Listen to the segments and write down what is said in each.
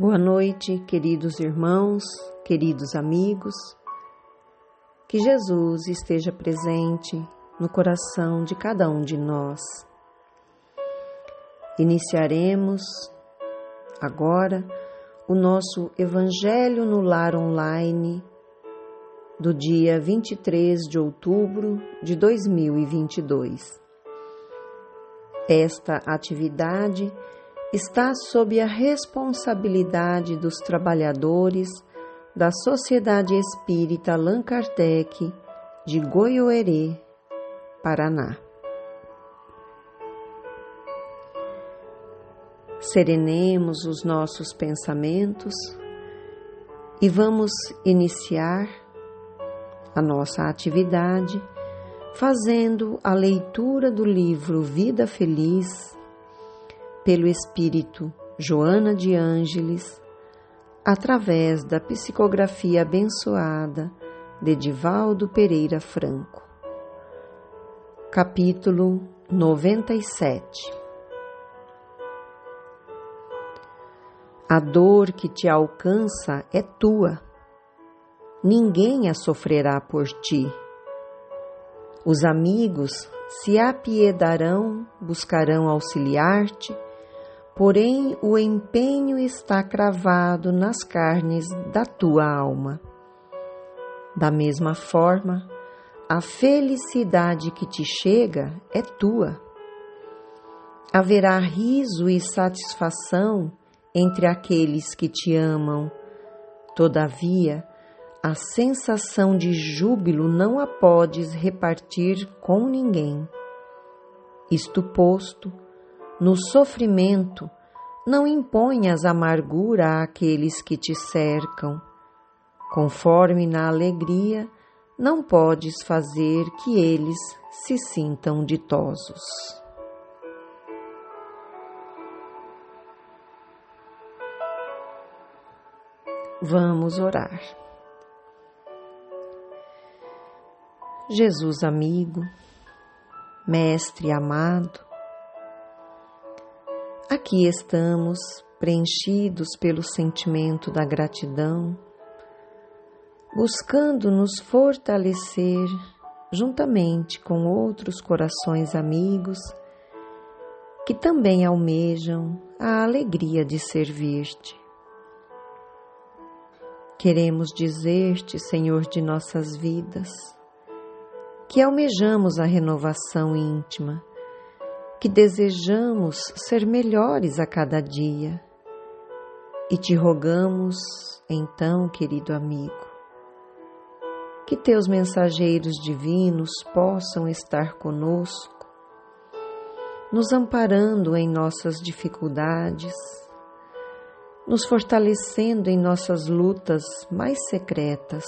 Boa noite, queridos irmãos, queridos amigos. Que Jesus esteja presente no coração de cada um de nós. Iniciaremos agora o nosso Evangelho no Lar Online do dia 23 de outubro de 2022. Esta atividade está sob a responsabilidade dos trabalhadores da Sociedade Espírita Allan Kardec de Goiôerê, Paraná. Serenemos os nossos pensamentos e vamos iniciar a nossa atividade fazendo a leitura do livro Vida Feliz pelo Espírito Joana de Ângeles, através da psicografia abençoada de Divaldo Pereira Franco. Capítulo 97 A dor que te alcança é tua, ninguém a sofrerá por ti. Os amigos se apiedarão, buscarão auxiliar-te porém o empenho está cravado nas carnes da tua alma. Da mesma forma, a felicidade que te chega é tua. Haverá riso e satisfação entre aqueles que te amam. Todavia, a sensação de júbilo não a podes repartir com ninguém. Isto posto, no sofrimento, não imponhas amargura àqueles que te cercam. Conforme na alegria, não podes fazer que eles se sintam ditosos. Vamos orar. Jesus amigo, Mestre amado, Aqui estamos preenchidos pelo sentimento da gratidão, buscando nos fortalecer juntamente com outros corações amigos que também almejam a alegria de servir-te. Queremos dizer-te, Senhor de nossas vidas, que almejamos a renovação íntima que desejamos ser melhores a cada dia. E te rogamos, então, querido amigo, que teus mensageiros divinos possam estar conosco, nos amparando em nossas dificuldades, nos fortalecendo em nossas lutas mais secretas,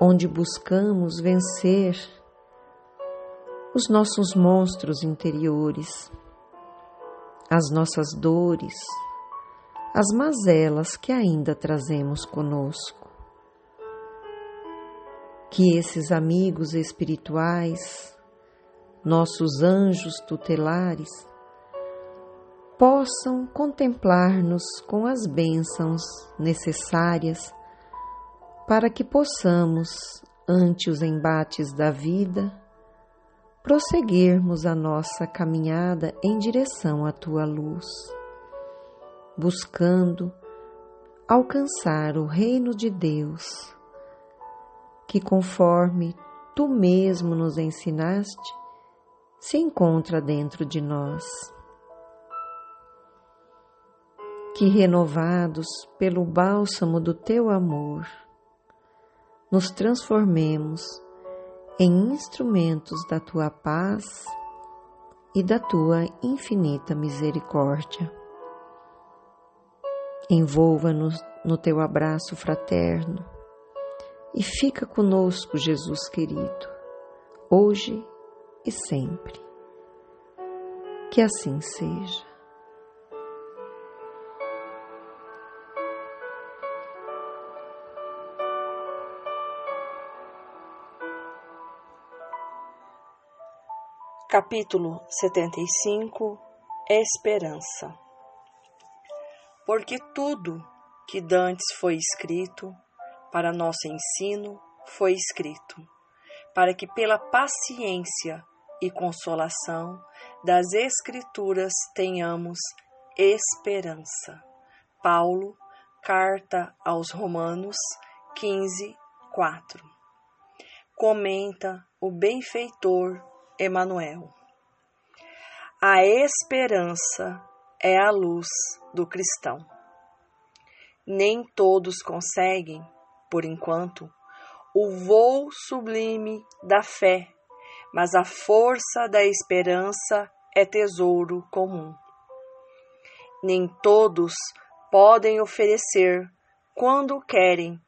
onde buscamos vencer os nossos monstros interiores, as nossas dores, as mazelas que ainda trazemos conosco. Que esses amigos espirituais, nossos anjos tutelares, possam contemplar-nos com as bênçãos necessárias para que possamos, ante os embates da vida, prosseguirmos a nossa caminhada em direção à tua luz, buscando alcançar o reino de Deus, que conforme tu mesmo nos ensinaste, se encontra dentro de nós. Que renovados pelo bálsamo do teu amor, nos transformemos em instrumentos da tua paz e da tua infinita misericórdia. Envolva-nos no teu abraço fraterno e fica conosco, Jesus querido, hoje e sempre. Que assim seja. Capítulo 75 Esperança Porque tudo que dantes foi escrito, para nosso ensino foi escrito, para que pela paciência e consolação das Escrituras tenhamos esperança. Paulo, Carta aos Romanos 15, 4. Comenta o benfeitor Emanuel. A esperança é a luz do cristão. Nem todos conseguem, por enquanto, o voo sublime da fé, mas a força da esperança é tesouro comum. Nem todos podem oferecer, quando querem,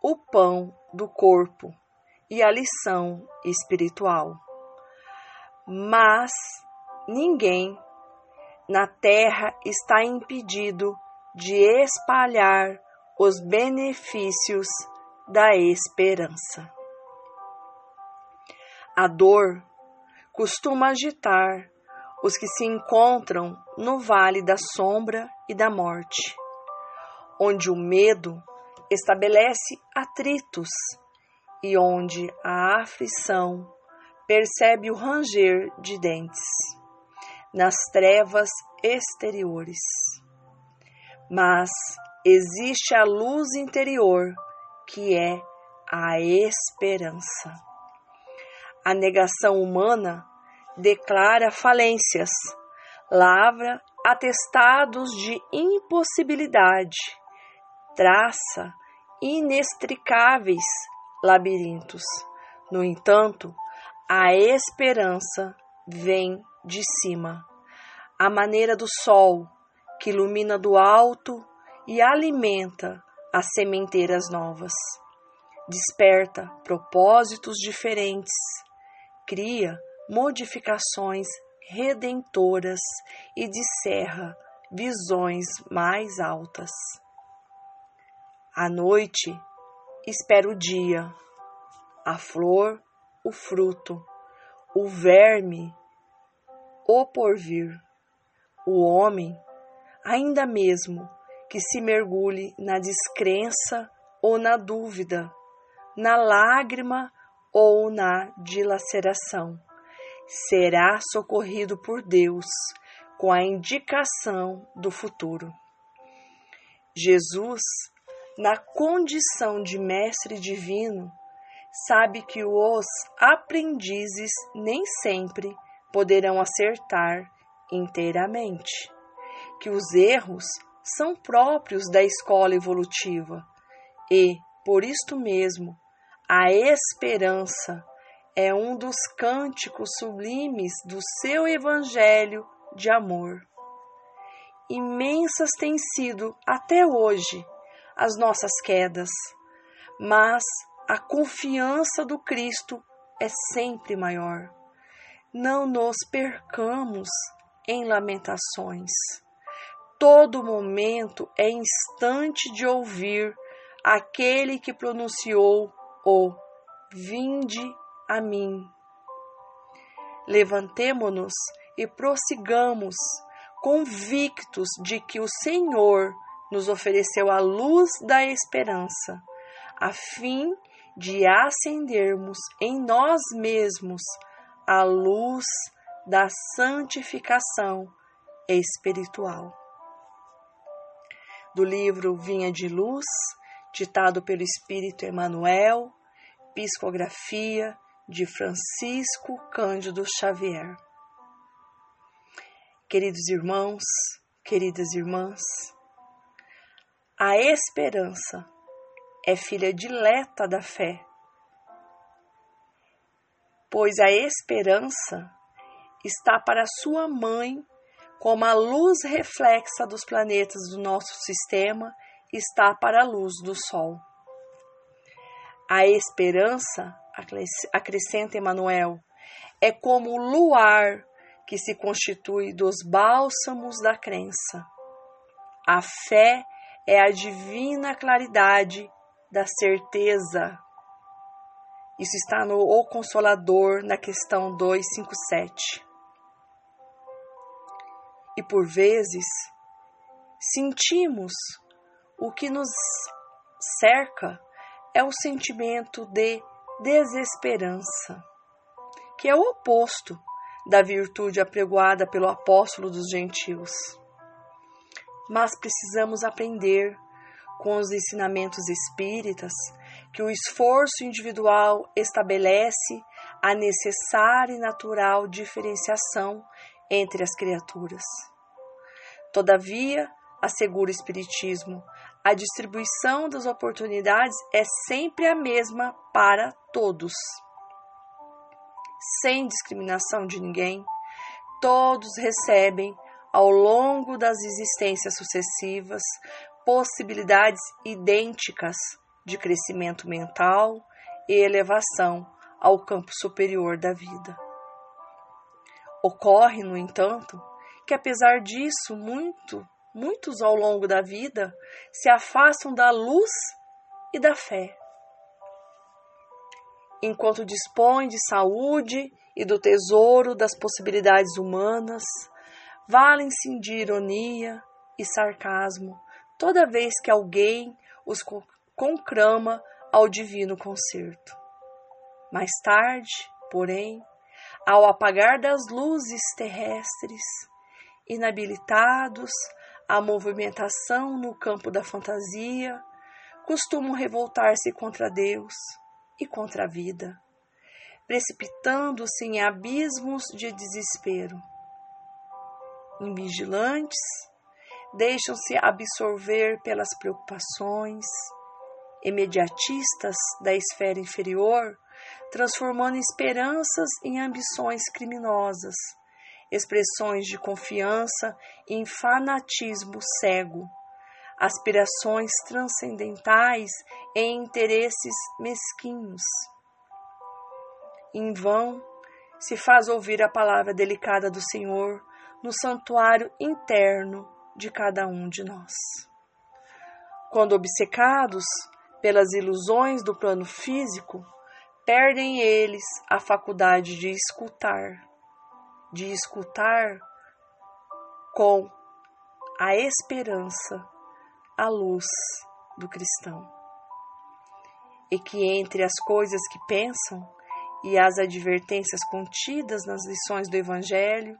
o pão do corpo e a lição espiritual. Mas ninguém na terra está impedido de espalhar os benefícios da esperança. A dor costuma agitar os que se encontram no vale da sombra e da morte, onde o medo estabelece atritos e onde a aflição percebe o ranger de dentes nas trevas exteriores. Mas existe a luz interior, que é a esperança. A negação humana declara falências, lavra atestados de impossibilidade, traça inextricáveis labirintos. No entanto, a esperança vem de cima, à maneira do sol que ilumina do alto e alimenta as sementeiras novas. Desperta propósitos diferentes, cria modificações redentoras e descerra visões mais altas. À noite, espera o dia, a flor, o fruto, o verme, o porvir, o homem, ainda mesmo que se mergulhe na descrença ou na dúvida, na lágrima ou na dilaceração, será socorrido por Deus com a indicação do futuro. Jesus, na condição de mestre divino, sabe que os aprendizes nem sempre poderão acertar inteiramente, que os erros são próprios da escola evolutiva e, por isto mesmo, a esperança é um dos cânticos sublimes do seu evangelho de amor. Imensas têm sido, até hoje, as nossas quedas, mas a confiança do Cristo é sempre maior. Não nos percamos em lamentações. Todo momento é instante de ouvir aquele que pronunciou o Vinde a mim. Levantemo-nos e prossigamos, convictos de que o Senhor nos ofereceu a luz da esperança, a fim de acendermos em nós mesmos a luz da santificação espiritual. Do livro Vinha de Luz, ditado pelo Espírito Emmanuel, psicografia de Francisco Cândido Xavier. Queridos irmãos, queridas irmãs, a esperança é filha dileta da fé, pois a esperança está para sua mãe como a luz reflexa dos planetas do nosso sistema está para a luz do Sol. A esperança acrescenta Emmanuel, é como o luar que se constitui dos bálsamos da crença. A fé é a divina claridade da certeza. Isso está no O Consolador, na questão 257. E por vezes, sentimos, o que nos cerca é o sentimento de desesperança, que é o oposto da virtude apregoada pelo apóstolo dos gentios. Mas precisamos aprender com os ensinamentos espíritas que o esforço individual estabelece a necessária e natural diferenciação entre as criaturas. Todavia, assegura o Espiritismo, a distribuição das oportunidades é sempre a mesma para todos. Sem discriminação de ninguém, todos recebem, ao longo das existências sucessivas, possibilidades idênticas de crescimento mental e elevação ao campo superior da vida. Ocorre, no entanto, que apesar disso, muito, muitos ao longo da vida se afastam da luz e da fé. Enquanto dispõem de saúde e do tesouro das possibilidades humanas, valem-se de ironia e sarcasmo toda vez que alguém os conclama ao divino concerto. Mais tarde, porém, ao apagar das luzes terrestres, inabilitados à movimentação no campo da fantasia, costumam revoltar-se contra Deus e contra a vida, precipitando-se em abismos de desespero. Invigilantes, deixam-se absorver pelas preocupações, imediatistas da esfera inferior, transformando esperanças em ambições criminosas, expressões de confiança em fanatismo cego, aspirações transcendentais em interesses mesquinhos. Em vão se faz ouvir a palavra delicada do Senhor no santuário interno de cada um de nós. Quando obcecados pelas ilusões do plano físico, perdem eles a faculdade de escutar, de escutar com a esperança, a luz do cristão. E que entre as coisas que pensam e as advertências contidas nas lições do Evangelho,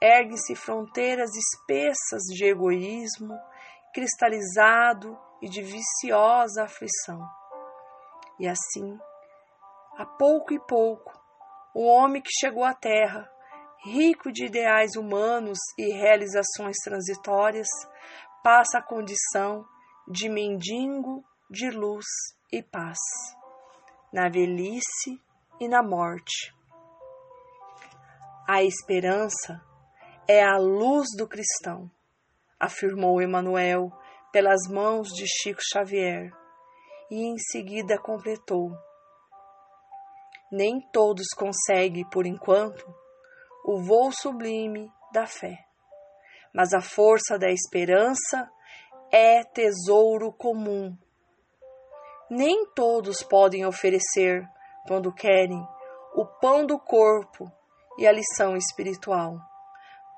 erguem-se fronteiras espessas de egoísmo, cristalizado e de viciosa aflição. E assim, a pouco e pouco, o homem que chegou à Terra, rico de ideais humanos e realizações transitórias, passa a condição de mendigo de luz e paz, na velhice e na morte. A esperança é a luz do cristão, afirmou Emanuel pelas mãos de Chico Xavier, e em seguida completou: Nem todos conseguem, por enquanto, o voo sublime da fé, mas a força da esperança é tesouro comum. Nem todos podem oferecer, quando querem, o pão do corpo e a lição espiritual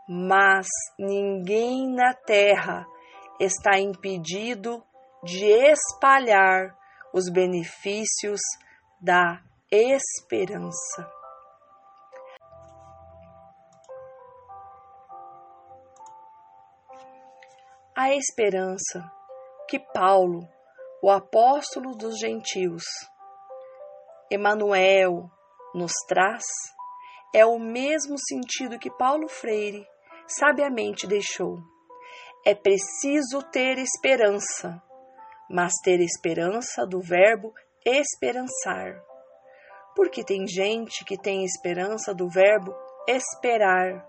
mas ninguém na terra está impedido de espalhar os benefícios da esperança. A esperança que Paulo, o apóstolo dos gentios, Emanuel, nos traz é o mesmo sentido que Paulo Freire sabiamente deixou. É preciso ter esperança, mas ter esperança do verbo esperançar. Porque tem gente que tem esperança do verbo esperar.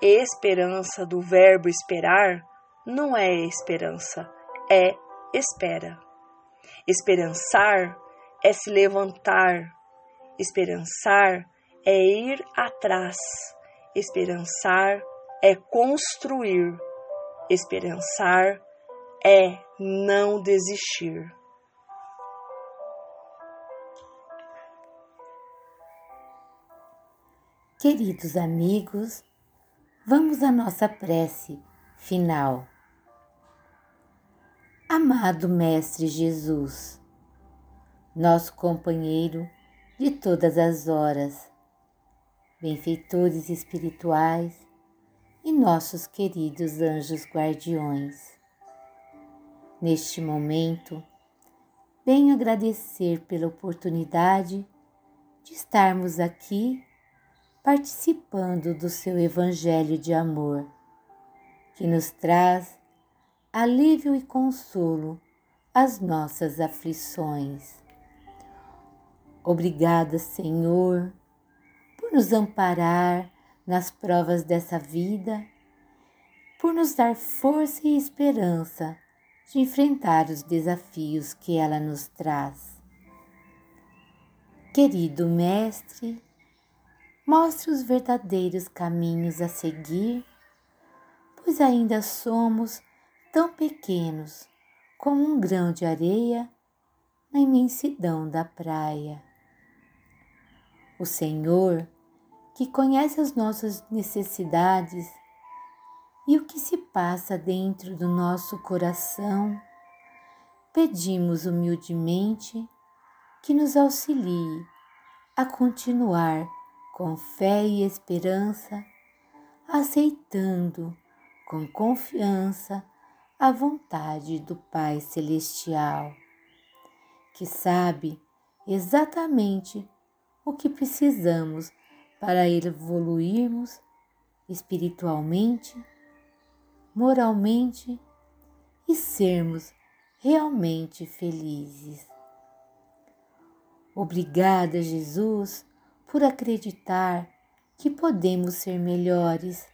Esperança do verbo esperar não é esperança, é espera. Esperançar é se levantar. Esperançar é ir atrás. Esperançar é construir. Esperançar é não desistir. Queridos amigos, vamos à nossa prece final. Amado Mestre Jesus, nosso companheiro de todas as horas, benfeitores espirituais e nossos queridos anjos guardiões. Neste momento, venho agradecer pela oportunidade de estarmos aqui participando do seu Evangelho de amor, que nos traz alívio e consolo às nossas aflições. Obrigada, Senhor, por nos amparar nas provas dessa vida, por nos dar força e esperança de enfrentar os desafios que ela nos traz. Querido Mestre, mostre os verdadeiros caminhos a seguir, pois ainda somos tão pequenos como um grão de areia na imensidão da praia. O Senhor, que conhece as nossas necessidades e o que se passa dentro do nosso coração, pedimos humildemente que nos auxilie a continuar com fé e esperança, aceitando com confiança a vontade do Pai Celestial, que sabe exatamente o que precisamos para evoluirmos espiritualmente, moralmente e sermos realmente felizes. Obrigada, Jesus, por acreditar que podemos ser melhores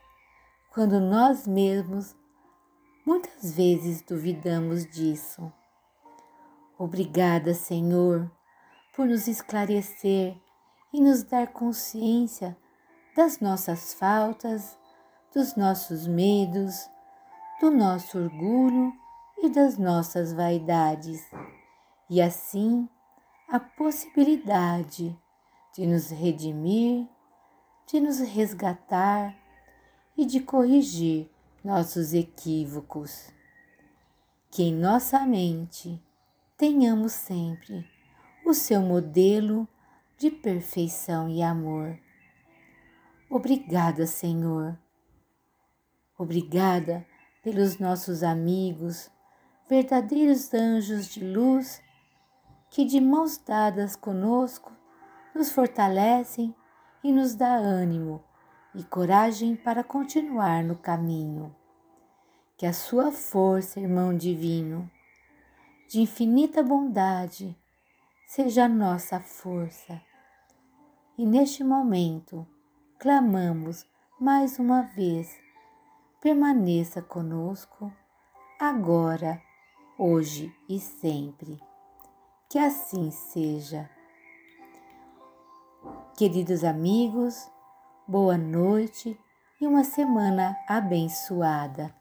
quando nós mesmos muitas vezes duvidamos disso. Obrigada, Senhor, por nos esclarecer e nos dar consciência das nossas faltas, dos nossos medos, do nosso orgulho e das nossas vaidades, e assim a possibilidade de nos redimir, de nos resgatar e de corrigir nossos equívocos. Que em nossa mente tenhamos sempre o seu modelo de perfeição e amor. Obrigada, Senhor. Obrigada pelos nossos amigos, verdadeiros anjos de luz, que de mãos dadas conosco nos fortalecem e nos dá ânimo e coragem para continuar no caminho. Que a sua força, irmão divino, de infinita bondade, seja nossa força. E neste momento, clamamos mais uma vez: permaneça conosco, agora, hoje e sempre. Que assim seja. Queridos amigos, boa noite e uma semana abençoada.